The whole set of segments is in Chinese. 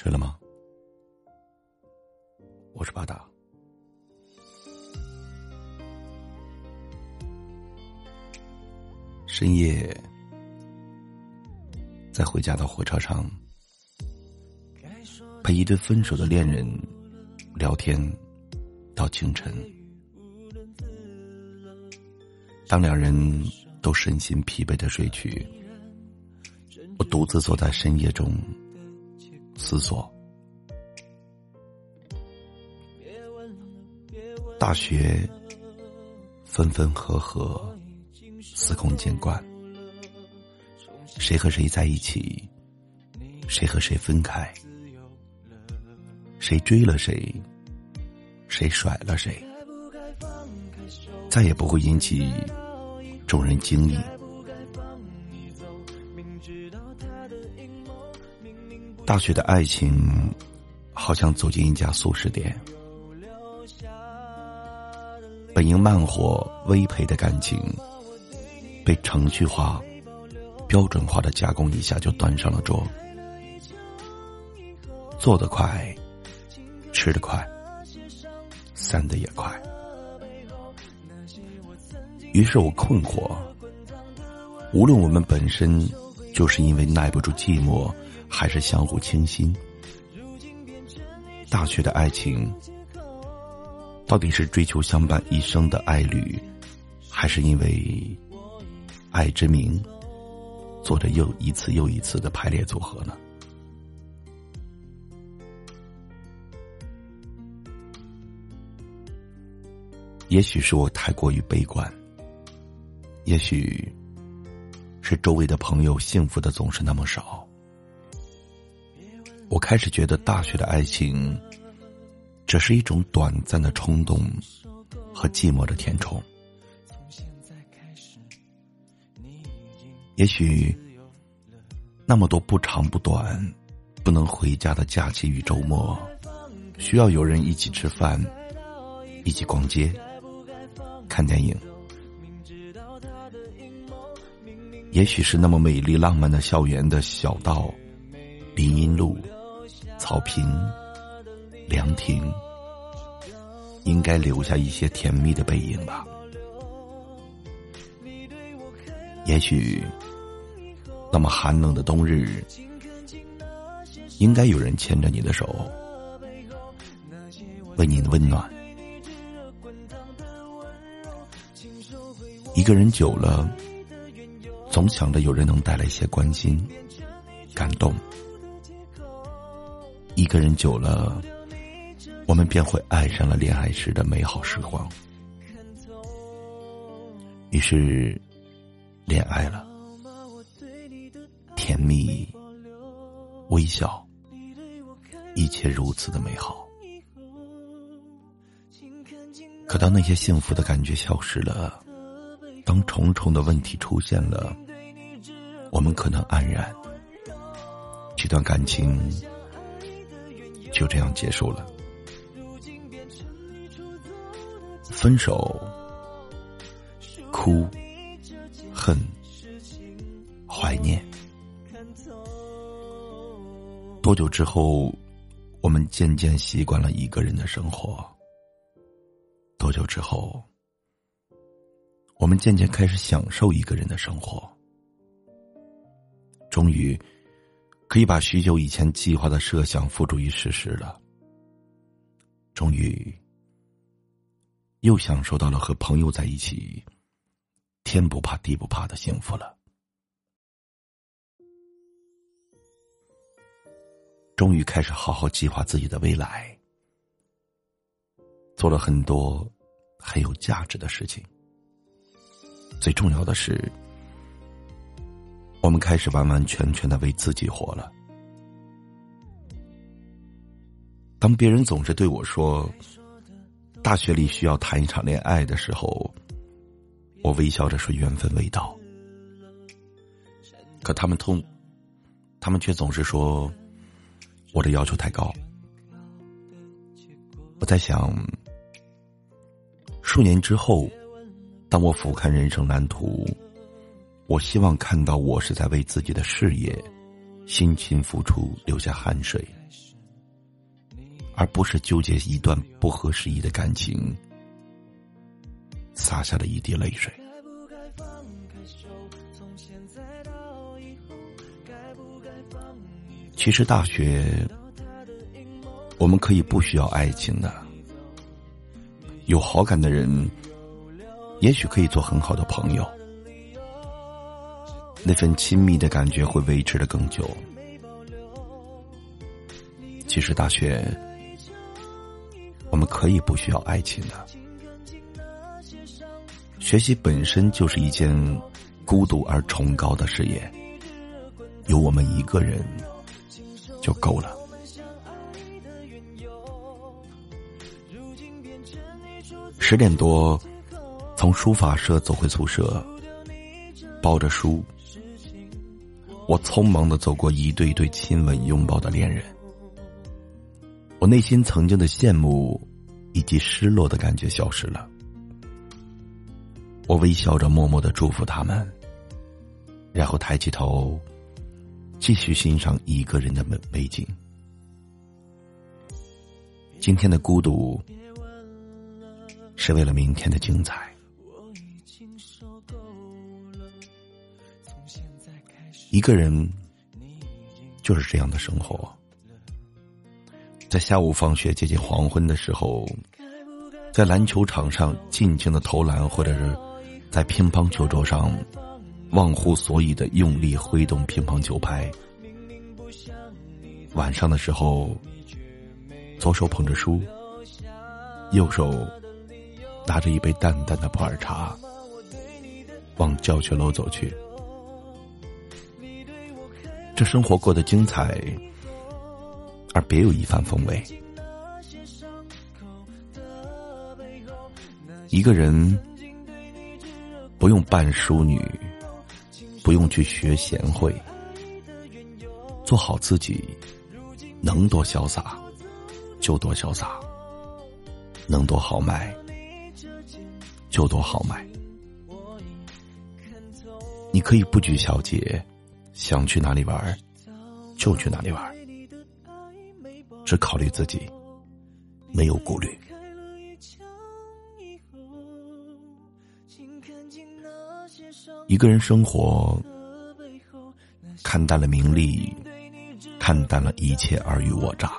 睡了吗？我是巴达。深夜，在回家的火车上，陪一对分手的恋人聊天到清晨。当两人都身心疲惫的睡去，我独自坐在深夜中。思索，大学分分合合，司空见惯。谁和谁在一起，谁和谁分开，谁追了谁，谁甩了谁，再也不会引起众人惊异。大学的爱情，好像走进一家素食店。本应慢火微培的感情，被程序化、标准化的加工一下就端上了桌。做得快，吃得快，散的也快。于是我困惑：无论我们本身就是因为耐不住寂寞。还是相互倾心。大学的爱情，到底是追求相伴一生的爱侣，还是因为爱之名，做着又一次又一次的排列组合呢？也许是我太过于悲观，也许是周围的朋友幸福的总是那么少。我开始觉得大学的爱情，只是一种短暂的冲动和寂寞的填充。也许，那么多不长不短、不能回家的假期与周末，需要有人一起吃饭、一起逛街、看电影。也许是那么美丽浪漫的校园的小道、林荫路。草坪、凉亭，应该留下一些甜蜜的背影吧。也许，那么寒冷的冬日，应该有人牵着你的手，为你的温暖。一个人久了，总想着有人能带来一些关心、感动。一个人久了，我们便会爱上了恋爱时的美好时光。于是，恋爱了，甜蜜，微笑，一切如此的美好。可当那些幸福的感觉消失了，当重重的问题出现了，我们可能黯然，这段感情。就这样结束了。分手，哭，恨，怀念。多久之后，我们渐渐习惯了一个人的生活？多久之后，我们渐渐开始享受一个人的生活？终于。可以把许久以前计划的设想付诸于实施了。终于，又享受到了和朋友在一起，天不怕地不怕的幸福了。终于开始好好计划自己的未来，做了很多很有价值的事情。最重要的是。我们开始完完全全的为自己活了。当别人总是对我说“大学里需要谈一场恋爱”的时候，我微笑着说“缘分未到”。可他们通，他们却总是说我的要求太高。我在想，数年之后，当我俯瞰人生蓝图。我希望看到我是在为自己的事业辛勤付出，流下汗水，而不是纠结一段不合时宜的感情，洒下了一滴泪水。其实大学，我们可以不需要爱情的，有好感的人，也许可以做很好的朋友，那份亲密的感觉会维持的更久。其实大学，我们可以不需要爱情的，学习本身就是一件孤独而崇高的事业，有我们一个人。就够了。十点多，从书法社走回宿舍，抱着书，我匆忙的走过一对对亲吻拥抱的恋人，我内心曾经的羡慕以及失落的感觉消失了。我微笑着默默的祝福他们，然后抬起头。继续欣赏一个人的美美景。今天的孤独，是为了明天的精彩。一个人就是这样的生活，在下午放学接近黄昏的时候，在篮球场上尽情的投篮，或者是在乒乓球桌上。忘乎所以的用力挥动乒乓球拍。晚上的时候，左手捧着书，右手拿着一杯淡淡的普洱茶，往教学楼走去。这生活过得精彩，而别有一番风味。一个人不用扮淑女。不用去学贤惠，做好自己，能多潇洒就多潇洒，能多豪迈就多豪迈。你可以不拘小节，想去哪里玩就去哪里玩，只考虑自己，没有顾虑。一个人生活，看淡了名利，看淡了一切尔虞我诈，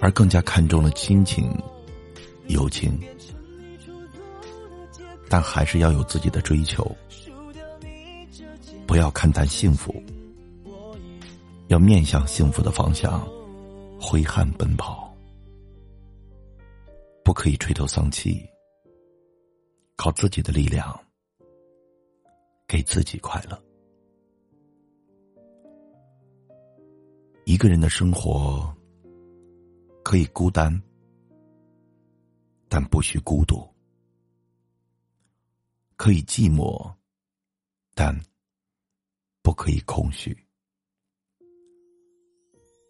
而更加看重了亲情、友情。但还是要有自己的追求，不要看淡幸福，要面向幸福的方向挥汗奔跑，不可以垂头丧气。靠自己的力量，给自己快乐。一个人的生活可以孤单，但不许孤独；可以寂寞，但不可以空虚；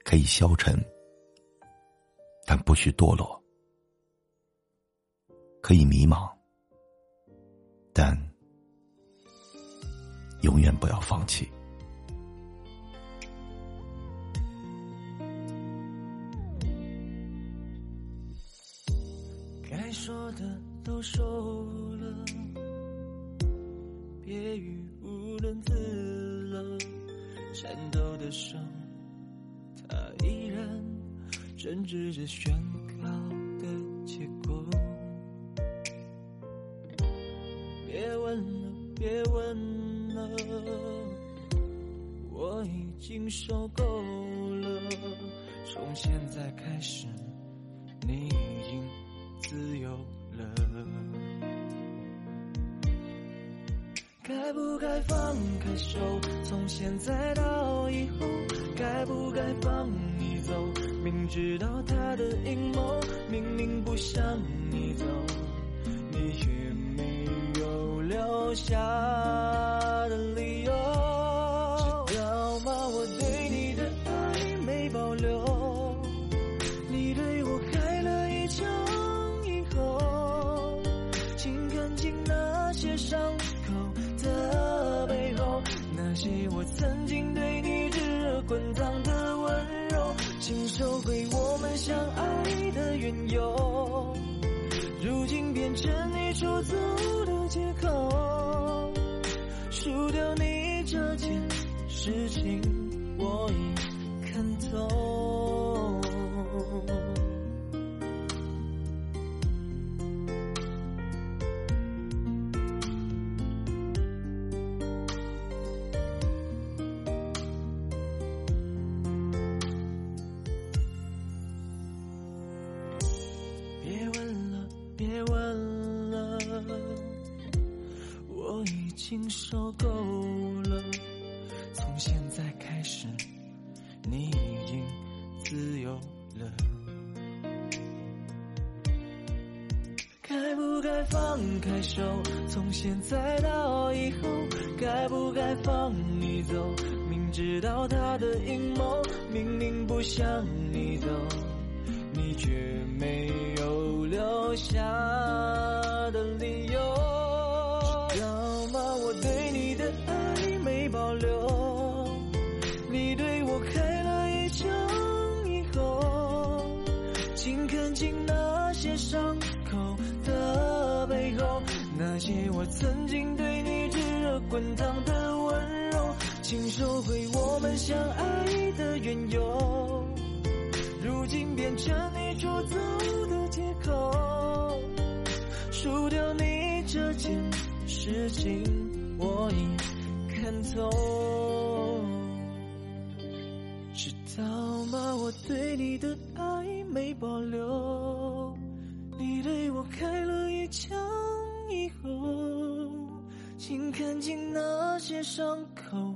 可以消沉，但不许堕落；可以迷茫。但永远不要放弃。该说的都说了，别语无伦次。颤抖的手，他依然争执着宣告的结果。别问了，别问了，我已经受够了。从现在开始，你已经自由了。该不该放开手？从现在到以后，该不该放你走？明知道他的阴谋，明明不想你走，你却没有。留下变成你出走的借口。输掉你这件事情，是，你已经自由了。该不该放开手？从现在到以后，该不该放你走？明知道他的阴谋，明明不想你走。你却没有留下曾经对你炙热滚烫的温柔，请收回我们相爱的缘由。如今变成你出走的借口，输掉你这件事情，我已看透。知道吗？我对你的爱没保留，你对我开了一枪，请看清那些伤口。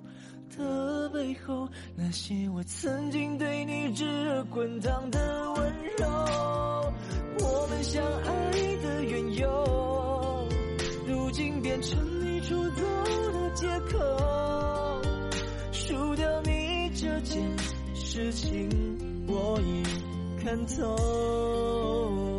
的背后，那些我曾经对你炙热滚烫的温柔，我们相爱的缘由，如今变成你出走的借口。输掉你这件事情，我已看透。